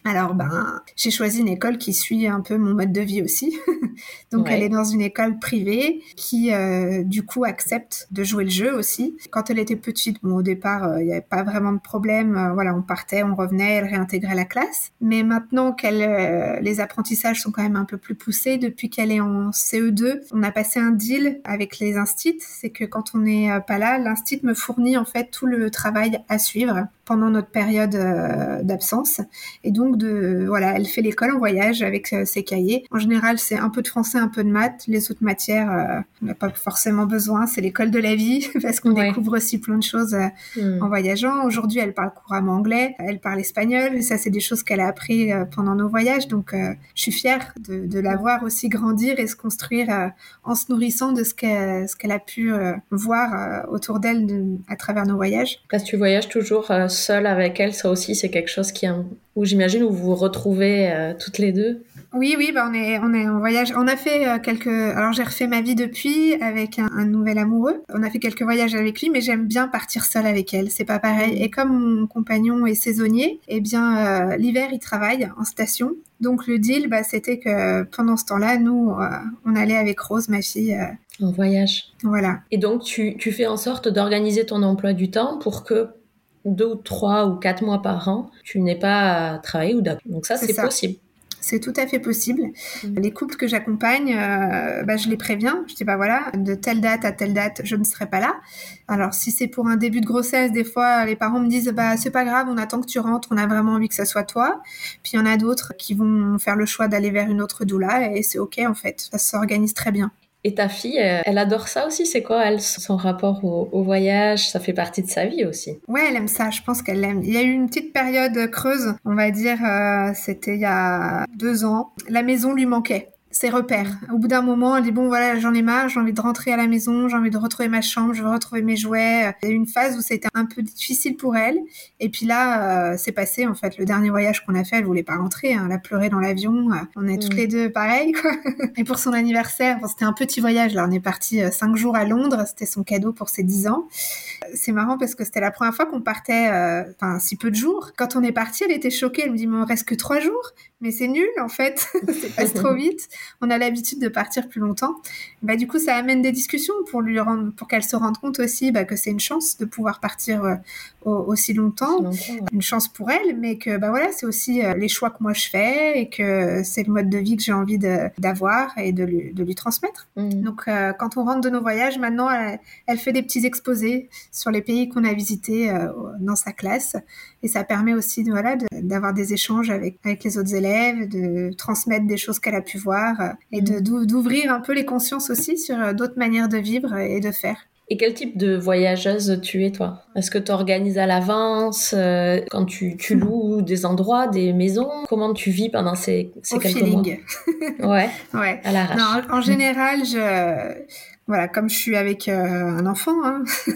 S2: Alors, ben, j'ai choisi une école qui suit un peu mon mode de vie aussi. [laughs] Donc, elle est dans une école privée qui, euh, du coup, accepte de jouer le jeu aussi. Quand elle était petite, bon, au départ, euh, il n'y avait pas vraiment de problème. Euh, voilà, on partait, on revenait, elle réintégrait la classe. Mais maintenant qu'elle, les apprentissages sont quand même un peu plus poussés, depuis qu'elle est en CE2, on a passé un deal avec les instits. C'est que quand on n'est pas là, l'instit me fournit en fait tout le travail à suivre pendant notre période euh, d'absence. Et donc, de, voilà, elle fait l'école en voyage avec euh, ses cahiers. En général, c'est un peu de français, un peu de maths. Les autres matières, on n'a pas forcément besoin. C'est l'école de la vie [laughs] parce qu'on découvre aussi plein de choses hmm. en voyageant. Aujourd'hui, elle parle couramment anglais, elle parle espagnol. Et ça, c'est des choses qu'elle a appris pendant nos voyages. Donc, je suis fière de, de la voir aussi grandir et se construire en se nourrissant de ce qu'elle ce qu'elle a pu voir autour d'elle à travers nos voyages.
S3: Parce que tu voyages toujours euh, seule avec elle, ça aussi c'est quelque chose qui, où j'imagine où vous vous retrouvez euh, toutes les deux.
S2: Oui, oui, bah on est, on est en voyage. On a fait euh, quelques. Alors j'ai refait ma vie depuis avec un, nouvel amoureux. On a fait quelques voyages avec lui, mais j'aime bien partir seule avec elle. C'est pas pareil. Et comme mon compagnon est saisonnier, eh bien l'hiver il travaille en station. Donc le deal, bah, c'était que pendant ce temps-là, nous, on allait avec Rose, ma fille,
S3: en voyage.
S2: Voilà.
S3: Et donc, tu, tu fais en sorte d'organiser ton emploi du temps pour que deux ou trois ou quatre mois par an, tu n'aies pas à travailler ou d'appeler. Donc ça, c'est possible.
S2: C'est tout à fait possible. Mm. Les couples que j'accompagne, euh, bah, je les préviens. Je dis bah voilà, de telle date à telle date, je ne serai pas là. Alors si c'est pour un début de grossesse, des fois les parents me disent bah c'est pas grave, on attend que tu rentres, on a vraiment envie que ça soit toi. Puis il y en a d'autres qui vont faire le choix d'aller vers une autre doula et c'est ok en fait, ça s'organise très bien.
S3: Et ta fille, elle adore ça aussi C'est quoi, elle, son rapport au, voyage? Ça fait partie de sa vie aussi.
S2: Ouais, elle aime ça. Je pense qu'elle aime. Il y a eu une petite période creuse, on va dire, euh, c'était il y a deux ans. La maison lui manquait ses repères. Au bout d'un moment, elle dit bon voilà, j'en ai marre, j'ai envie de rentrer à la maison, j'ai envie de retrouver ma chambre, je veux retrouver mes jouets. Il y a eu une phase où c'était un peu difficile pour elle. Et puis là, euh, c'est passé en fait. Le dernier voyage qu'on a fait, elle voulait pas rentrer, hein. elle a pleuré dans l'avion. Euh, on est toutes mm. les deux pareil quoi. [laughs] Et pour son anniversaire, c'était un petit voyage. Là, on est parti euh, cinq jours à Londres. C'était son cadeau pour ses dix ans. C'est marrant parce que c'était la première fois qu'on partait, enfin si peu de jours. Quand on est parti, elle était choquée. Elle me dit mais on reste que trois jours mais c'est nul en fait, [laughs] c'est passe trop vite. On a l'habitude de partir plus longtemps. Bah du coup, ça amène des discussions pour lui rendre, pour qu'elle se rende compte aussi bah, que c'est une chance de pouvoir partir euh, aussi longtemps, une chance pour elle, mais que bah voilà, c'est aussi euh, les choix que moi je fais et que c'est le mode de vie que j'ai envie d'avoir et de lui, de lui transmettre. Mmh. Donc euh, quand on rentre de nos voyages, maintenant, elle, fait des petits exposés sur les pays qu'on a visités dans sa classe et ça permet aussi voilà d'avoir des échanges avec avec les autres élèves de transmettre des choses qu'elle a pu voir euh, et mm. d'ouvrir un peu les consciences aussi sur euh, d'autres manières de vivre et de faire.
S3: Et quel type de voyageuse tu es, toi? Est-ce que tu organises à l'avance euh, quand tu, tu, [laughs] loues des endroits, des maisons? Comment tu vis pendant ces, ces quelques
S2: feeling.
S3: mois? Ouais. [laughs]
S2: ouais. À l'arrache. En, en général, je voilà, comme je suis avec euh, un enfant, hein, [laughs]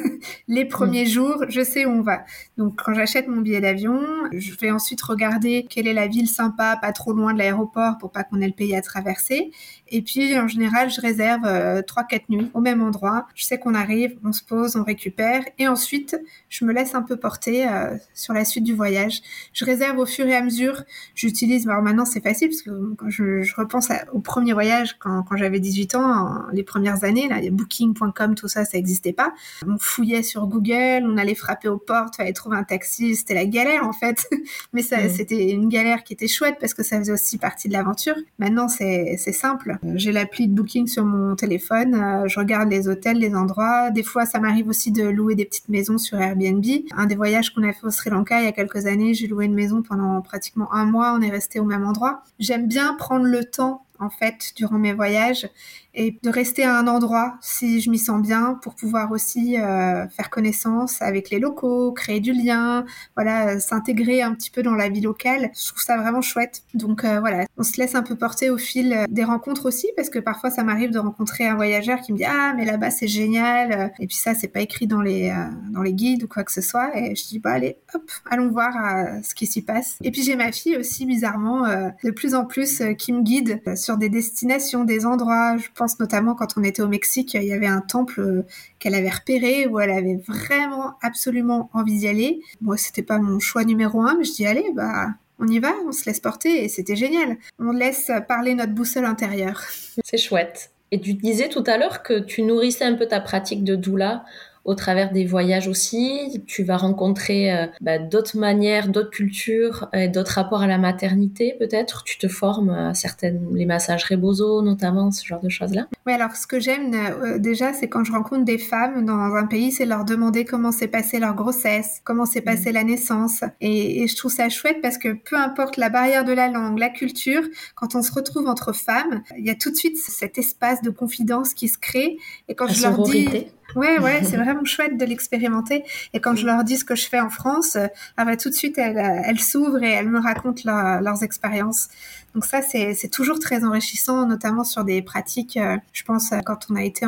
S2: les premiers mm. jours, je sais où on va. Donc quand j'achète mon billet d'avion, je vais ensuite regarder quelle est la ville sympa, pas trop loin de l'aéroport pour pas qu'on ait le pays à traverser. Et puis en général, je réserve euh, trois, quatre nuits au même endroit. Je sais qu'on arrive, on se pose, on récupère, et ensuite je me laisse un peu porter euh, sur la suite du voyage. Je réserve au fur et à mesure. J'utilise. Alors maintenant c'est facile parce que quand je, je repense au premier voyage quand, quand j'avais 18 ans, les premières années là Booking.com, tout ça, ça n'existait pas. On fouillait sur Google, on allait frapper aux portes, fallait trouver un taxi, c'était la galère en fait. [laughs] Mais ça, mm. c'était une galère qui était chouette parce que ça faisait aussi partie de l'aventure. Maintenant, c'est simple. J'ai l'appli de Booking sur mon téléphone, euh, je regarde les hôtels, les endroits. Des fois, ça m'arrive aussi de louer des petites maisons sur Airbnb. Un des voyages qu'on a fait au Sri Lanka il y a quelques années, j'ai loué une maison pendant pratiquement un mois. On est resté au même endroit. J'aime bien prendre le temps en fait durant mes voyages et de rester à un endroit si je m'y sens bien pour pouvoir aussi euh, faire connaissance avec les locaux, créer du lien, voilà, s'intégrer un petit peu dans la vie locale. Je trouve ça vraiment chouette. Donc euh, voilà, on se laisse un peu porter au fil des rencontres aussi parce que parfois ça m'arrive de rencontrer un voyageur qui me dit ah mais là-bas c'est génial et puis ça c'est pas écrit dans les euh, dans les guides ou quoi que ce soit et je dis bah allez hop allons voir ce qui s'y passe. Et puis j'ai ma fille aussi bizarrement de plus en plus qui me guide sur des destinations, des endroits. Je pense notamment quand on était au Mexique, il y avait un temple euh, qu'elle avait repéré où elle avait vraiment absolument envie d'y aller. Moi, c'était pas mon choix numéro un, mais je dis allez, bah on y va, on se laisse porter et c'était génial. On laisse parler notre boussole intérieure.
S3: C'est chouette. Et tu disais tout à l'heure que tu nourrissais un peu ta pratique de doula au travers des voyages aussi. Tu vas rencontrer euh, bah, d'autres manières, d'autres cultures, et d'autres rapports à la maternité peut-être. Tu te formes à certaines, les massages Rebozo notamment, ce genre de choses-là.
S2: Oui, alors ce que j'aime euh, déjà, c'est quand je rencontre des femmes dans un pays, c'est leur demander comment s'est passée leur grossesse, comment s'est passée mm. la naissance. Et, et, je trouve ça chouette parce que peu importe la barrière de la langue, la culture, quand on se retrouve entre femmes, il y a tout de suite cet espace de confidence qui se crée. Et quand je leur dis Ouais, ouais, [laughs] c'est vraiment chouette de l'expérimenter. Et quand je leur dis ce que je fais en France, euh, ah bah, tout de suite, elles, elles s'ouvrent et elles me racontent leurs expériences. Donc ça, c'est toujours très enrichissant, notamment sur des pratiques. Euh, je pense quand on a été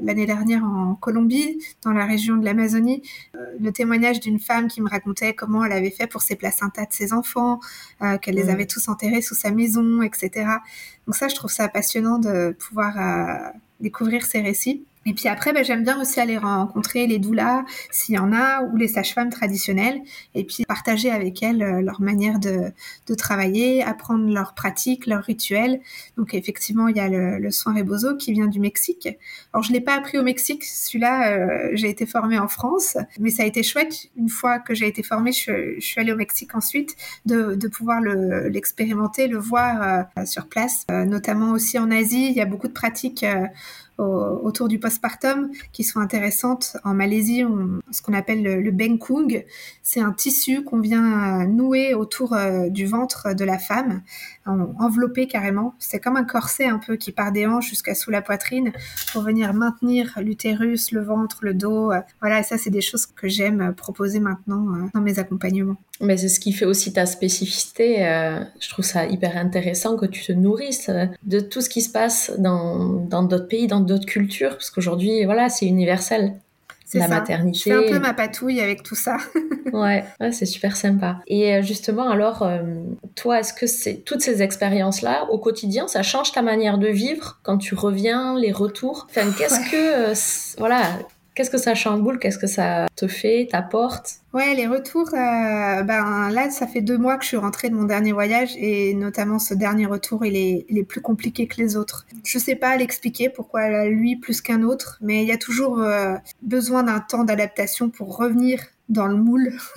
S2: l'année dernière en Colombie, dans la région de l'Amazonie, euh, le témoignage d'une femme qui me racontait comment elle avait fait pour ses placentas de ses enfants, qu'elle les avait tous enterrés sous sa maison, etc. Donc ça, je trouve ça passionnant de pouvoir découvrir ces récits. Et puis après, ben, j'aime bien aussi aller rencontrer les doulas, s'il y en a, ou les sages-femmes traditionnelles, et puis partager avec elles euh, leur manière de, de, travailler, apprendre leurs pratiques, leurs rituels. Donc effectivement, il y a le, le soin Rebozo qui vient du Mexique. Alors je l'ai pas appris au Mexique, celui-là, euh, j'ai été formée en France, mais ça a été chouette. Une fois que j'ai été formée, je, je, suis allée au Mexique ensuite, de, de pouvoir l'expérimenter, le, voir euh, sur place, notamment aussi en Asie. Il y a beaucoup de pratiques autour du postpartum qui sont intéressantes. En Malaisie, on, ce qu'on appelle le, bengkung, c'est un tissu qu'on vient nouer autour euh, du ventre de la femme, enveloppé carrément. C'est comme un corset un peu qui part des hanches jusqu'à sous la poitrine pour venir maintenir l'utérus, le ventre, le dos. Voilà, ça c'est des choses que j'aime proposer maintenant euh, dans mes accompagnements.
S3: Mais c'est ce qui fait aussi ta spécificité. Euh, je trouve ça hyper intéressant que tu te nourrisses de tout ce qui se passe dans d'autres pays, dans d'autres cultures, parce qu'aujourd'hui, voilà, c'est universel.
S2: La ça. maternité. Je fais un peu ma patouille avec tout ça. [laughs]
S3: ouais, ouais c'est super sympa. Et euh, justement, alors, euh, toi, est-ce que c'est toutes ces expériences-là au quotidien, ça change ta manière de vivre quand tu reviens, les retours? Enfin, qu'est-ce que, voilà, Qu'est-ce que ça chamboule? Qu'est-ce que ça te fait, t'apporte?
S2: Ouais, les retours, euh, ben là, ça fait deux mois que je suis rentrée de mon dernier voyage et notamment ce dernier retour, il est, il est plus compliqué que les autres. Je sais pas l'expliquer pourquoi lui plus qu'un autre, mais il y a toujours euh, besoin d'un temps d'adaptation pour revenir dans le moule [laughs]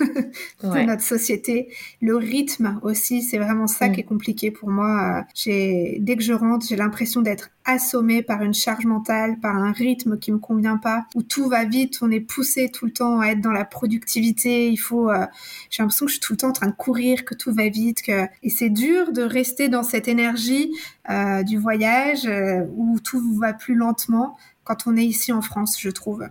S2: de notre société. Le rythme aussi, c'est vraiment ça mm. qui est compliqué pour moi. J'ai, dès que je rentre, j'ai l'impression d'être assommée par une charge mentale, par un rythme qui me convient pas, où tout va vite, on est poussé tout le temps à être dans la productivité. Il faut, euh, j'ai l'impression que je suis tout le temps en train de courir, que tout va vite, que et c'est dur de rester dans cette énergie euh, du voyage euh, où tout va plus lentement quand on est ici en France, je trouve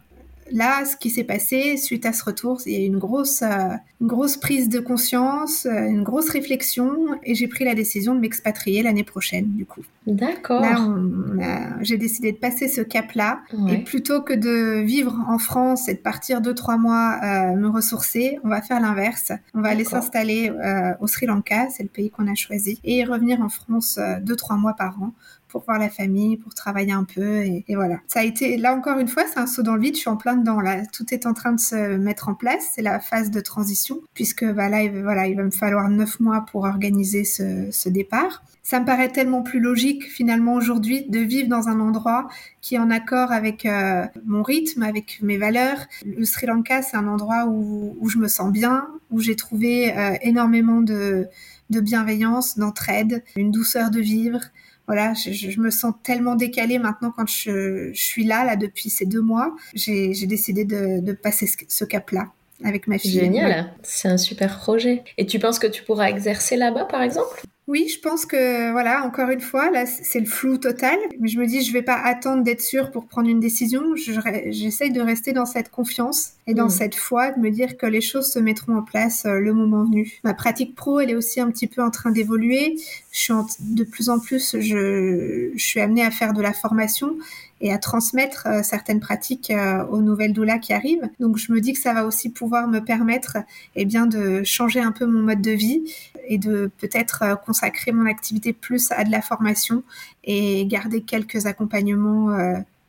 S2: là, ce qui s'est passé suite à ce retour, il y a une grosse, euh, une grosse prise de conscience, euh, une grosse réflexion, et j'ai pris la décision de m'expatrier l'année prochaine, du coup.
S3: D'accord.
S2: Là, j'ai décidé de passer ce cap-là, et plutôt que de vivre en France et de partir deux trois mois euh, me ressourcer, on va faire l'inverse. On va aller s'installer au Sri Lanka, c'est le pays qu'on a choisi, et revenir en France deux trois mois par an pour voir la famille, pour travailler un peu. Et, voilà. Ça a été, là encore une fois, c'est un saut dans le vide. Je suis en plein dedans. Là, tout est en train de se mettre en place. C'est la phase de transition, puisque bah, là, il, voilà, il va me falloir neuf mois pour organiser ce, départ. Ça me paraît tellement plus logique finalement aujourd'hui de vivre dans un endroit qui est en accord avec euh, mon rythme, avec mes valeurs. Le Sri Lanka, c'est un endroit où, je me sens bien, où j'ai trouvé euh, énormément de bienveillance, d'entraide, une douceur de vivre voilà, je, me sens tellement décalée maintenant quand je, suis là, là, depuis ces deux mois. J'ai décidé de, passer ce, cap-là avec ma fille.
S3: Génial, c'est un super projet. Et tu penses que tu pourras exercer là-bas, par exemple?
S2: Oui, je pense que voilà, encore une fois, là, c'est le flou total. Mais je me dis, je vais pas attendre d'être sûre pour prendre une décision. J'essaye de rester dans cette confiance et dans mm. cette foi, de me dire que les choses se mettront en place euh, le moment venu. Ma pratique pro, elle est aussi un petit peu en train d'évoluer. Je suis de plus en plus, je, je suis amenée à faire de la formation et à transmettre euh, certaines pratiques euh, aux nouvelles doulas qui arrivent. Donc je me dis que ça va aussi pouvoir me permettre eh bien de changer un peu mon mode de vie et de peut-être euh, consacrer mon activité plus à de la formation et garder quelques accompagnements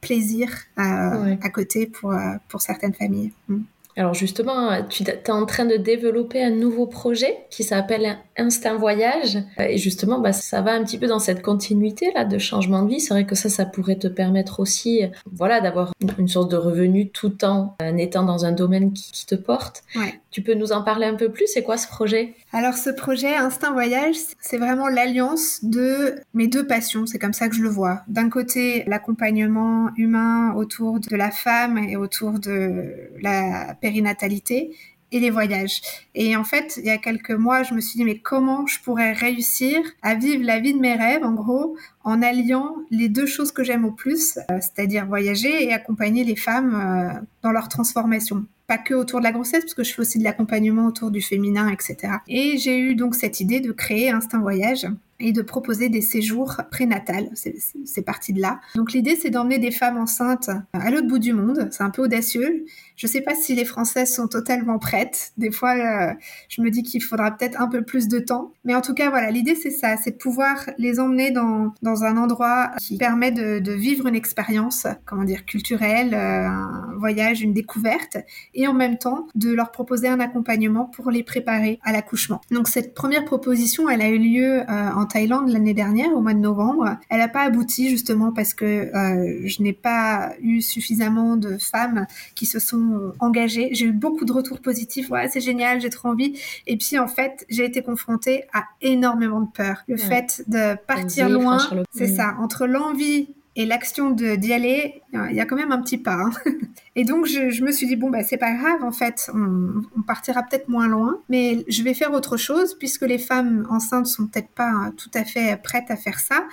S2: plaisir à côté pour, pour certaines familles. Mm.
S3: Alors justement, tu es en train de développer un nouveau projet qui s'appelle Instinct Voyage. Et justement, bah, ça va un petit peu dans cette continuité là de changement de vie. C'est vrai que ça, ça pourrait te permettre aussi, voilà, d'avoir une source de revenus tout en étant dans un domaine qui, te porte. Tu peux nous en parler un peu plus? C'est quoi ce projet?
S2: Alors ce projet Instinct Voyage, c'est vraiment l'alliance de mes deux passions, c'est comme ça que je le vois. D'un côté, l'accompagnement humain autour de la femme et autour de la périnatalité, et les voyages. Et en fait, il y a quelques mois, je me suis dit, mais comment je pourrais réussir à vivre la vie de mes rêves, en gros, en alliant les deux choses que j'aime au plus, euh, c'est-à-dire voyager et accompagner les femmes euh, dans leur transformation pas que autour de la grossesse, parce que je fais aussi de l'accompagnement autour du féminin, etc. Et j'ai eu donc cette idée de créer Instinct Voyage, et de proposer des séjours prénatales. C'est parti de là. Donc l'idée, c'est d'emmener des femmes enceintes à l'autre bout du monde. C'est un peu audacieux. Je ne sais pas si les Françaises sont totalement prêtes. Des fois, euh, je me dis qu'il faudra peut-être un peu plus de temps. Mais en tout cas, voilà, l'idée, c'est ça. C'est de pouvoir les emmener dans, dans un endroit qui permet de, de vivre une expérience, comment dire, culturelle, euh, un voyage, une découverte, et en même temps, de leur proposer un accompagnement pour les préparer à l'accouchement. Donc cette première proposition, elle a eu lieu euh, en Thaïlande l'année dernière, au mois de novembre. Elle n'a pas abouti justement parce que euh, je n'ai pas eu suffisamment de femmes qui se sont engagées. J'ai eu beaucoup de retours positifs. Ouais, c'est génial, j'ai trop envie. Et puis en fait, j'ai été confrontée à énormément de peur. Le fait de partir loin, c'est ça, entre l'envie et l'action d'y aller, il y a quand même un petit pas. Hein. [laughs] Et donc, je, me suis dit, bon, bah, c'est pas grave, en fait, on, on partira peut-être moins loin, mais je vais faire autre chose, puisque les femmes enceintes sont peut-être pas tout à fait prêtes à faire ça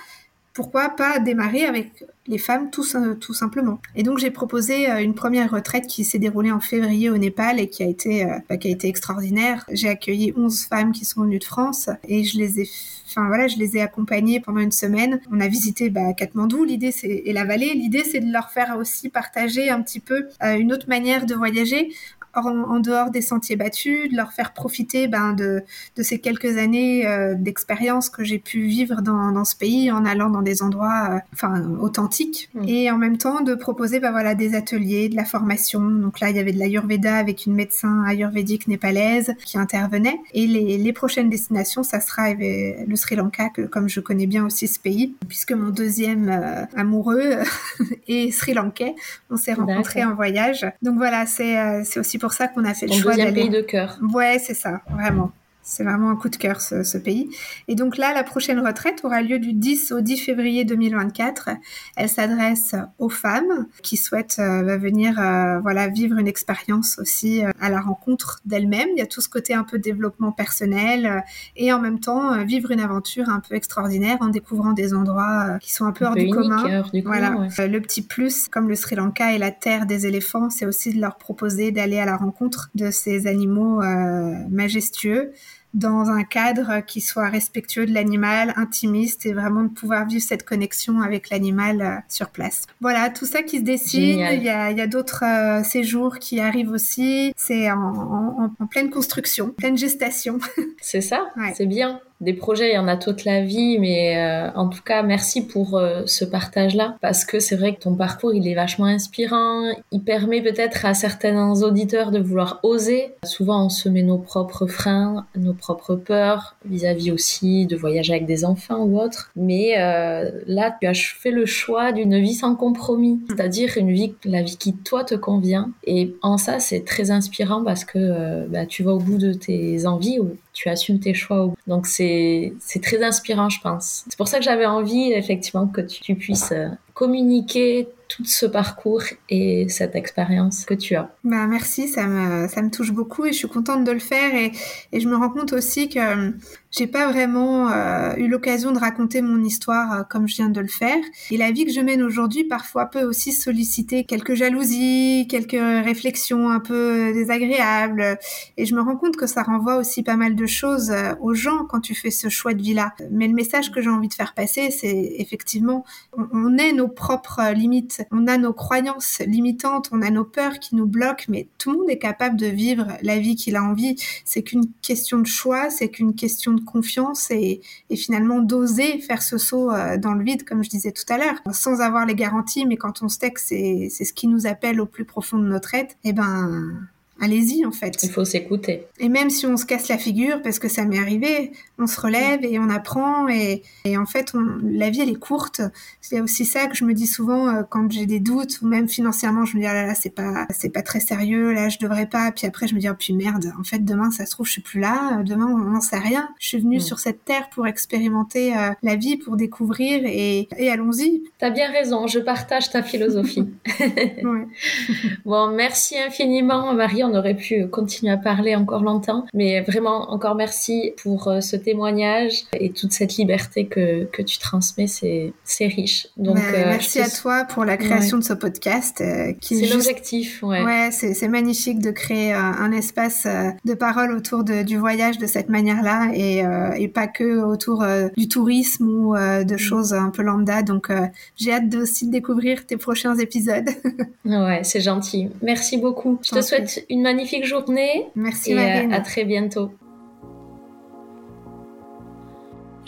S2: pourquoi pas démarrer avec les femmes tout, simplement. Et donc j'ai proposé euh, une première retraite qui s'est déroulée en février au Népal et qui a été, euh, bah, qui a été extraordinaire. J'ai accueilli 11 femmes qui sont venues de France et je les ai Enfin voilà, je les ai accompagnées pendant une semaine. On a visité bah, Katmandou, l'idée c'est et la vallée. L'idée c'est de leur faire aussi partager un petit peu euh, une autre manière de voyager en, dehors des sentiers battus, de leur faire profiter ben, de, de ces quelques années euh, d'expérience que j'ai pu vivre dans, dans, ce pays en allant dans des endroits euh, authentiques mm. et en même temps de proposer ben, voilà, des ateliers, de la formation. Donc là, il y avait de l'Ayurveda avec une médecin ayurvédique népalaise qui intervenait et les, les prochaines destinations, ça sera le Sri Lanka, que, comme je connais bien aussi ce pays, puisque mon deuxième euh, amoureux [laughs] est Sri Lankais. On s'est rencontrés en voyage. Donc voilà, c'est aussi pour ça qu'on a fait le choix
S3: d'aller. pays de cœur.
S2: Ouais, c'est ça, vraiment. C'est vraiment un coup de cœur ce, pays. Et donc là, la prochaine retraite aura lieu du 10 au 10 février 2024. Elle s'adresse aux femmes qui souhaitent euh, venir euh, voilà vivre une expérience aussi euh, à la rencontre d'elles-mêmes. Il y a tout ce côté un peu développement personnel et en même temps vivre une aventure un peu extraordinaire en découvrant des endroits qui sont un peu hors du commun. voilà. Le petit plus, comme le Sri Lanka et la terre des éléphants, c'est aussi de leur proposer d'aller à la rencontre de ces animaux majestueux dans un cadre qui soit respectueux de l'animal, intimiste et vraiment de pouvoir vivre cette connexion avec l'animal euh, sur place. Voilà, tout ça qui se dessine. Il y a, d'autres euh, séjours qui arrivent aussi. C'est en, en, pleine construction, pleine gestation. [laughs]
S3: C'est ça, c'est bien des projets, il y en a toute la vie, mais euh, en tout cas, merci pour euh, ce partage-là, parce que c'est vrai que ton parcours, il est vachement inspirant, il permet peut-être à certains auditeurs de vouloir oser. Souvent, on se met nos propres freins, nos propres peurs, vis-à-vis aussi de voyager avec des enfants ou autre. Mais euh, là, tu as fait le choix d'une vie sans compromis, c'est-à-dire une vie, la vie qui toi te convient. Et en ça, c'est très inspirant parce que bah, tu vas au bout de tes envies, tu assumes tes choix. Donc c'est très inspirant, je pense. C'est pour ça que j'avais envie, effectivement, que tu puisses euh, communiquer tout ce parcours et cette expérience que tu as.
S2: Bah merci, ça me, ça me touche beaucoup et je suis contente de le faire et, et je me rends compte aussi que euh, j'ai pas vraiment euh, eu l'occasion de raconter mon histoire euh, comme je viens de le faire. Et la vie que je mène aujourd'hui parfois peut aussi solliciter quelques jalousies, quelques réflexions un peu désagréables. Et je me rends compte que ça renvoie aussi pas mal de choses aux gens quand tu fais ce choix de vie-là. Mais le message que j'ai envie de faire passer, c'est effectivement, on, on est nos propres limites on a nos croyances limitantes, on a nos peurs qui nous bloquent, mais tout le monde est capable de vivre la vie qu'il a envie. C'est qu'une question de choix, c'est qu'une question de confiance et, finalement d'oser faire ce saut euh, dans le vide, comme je disais tout à l'heure, sans avoir les garanties, mais quand on sait que c'est ce qui nous appelle au plus profond de notre être, eh ben allez-y en fait.
S3: Il faut s'écouter.
S2: Et même si on se casse la figure, parce que ça m'est arrivé, on se relève et on apprend et, et en fait, on, la vie elle est courte. C'est aussi ça que je me dis souvent euh, quand j'ai des doutes ou même financièrement, je me dis ah là là c'est pas c'est pas très sérieux, là je devrais pas. Puis après je me dis oh puis merde, en fait demain ça se trouve je suis plus là, demain on n'en sait rien. Je suis venue mm. sur cette terre pour expérimenter euh, la vie, pour découvrir et, et allons-y.
S3: T'as bien raison, je partage ta philosophie. [laughs] [laughs] bon merci infiniment Marie, on aurait pu continuer à parler encore longtemps, mais vraiment encore merci pour euh, ce témoignage et toute cette liberté que, que tu transmets, c'est riche.
S2: Donc, bah, euh, merci à toi pour la création de ce podcast.
S3: Euh, c'est l'objectif, ouais.
S2: Ouais, c'est magnifique de créer un espace de parole autour de, du voyage de cette manière-là et, et, pas que autour du tourisme ou de mm. choses un peu lambda. Donc, j'ai hâte aussi de découvrir tes prochains épisodes. [laughs]
S3: ouais, c'est gentil. Merci beaucoup. Je te souhaite une magnifique journée.
S2: Merci,
S3: et
S2: Marine.
S3: à très bientôt.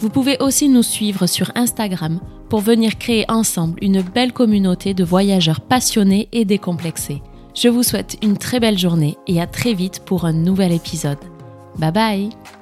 S1: Vous pouvez aussi nous suivre sur Instagram pour venir créer ensemble une belle communauté de voyageurs passionnés et décomplexés. Je vous souhaite une très belle journée et à très vite pour un nouvel épisode. Bye bye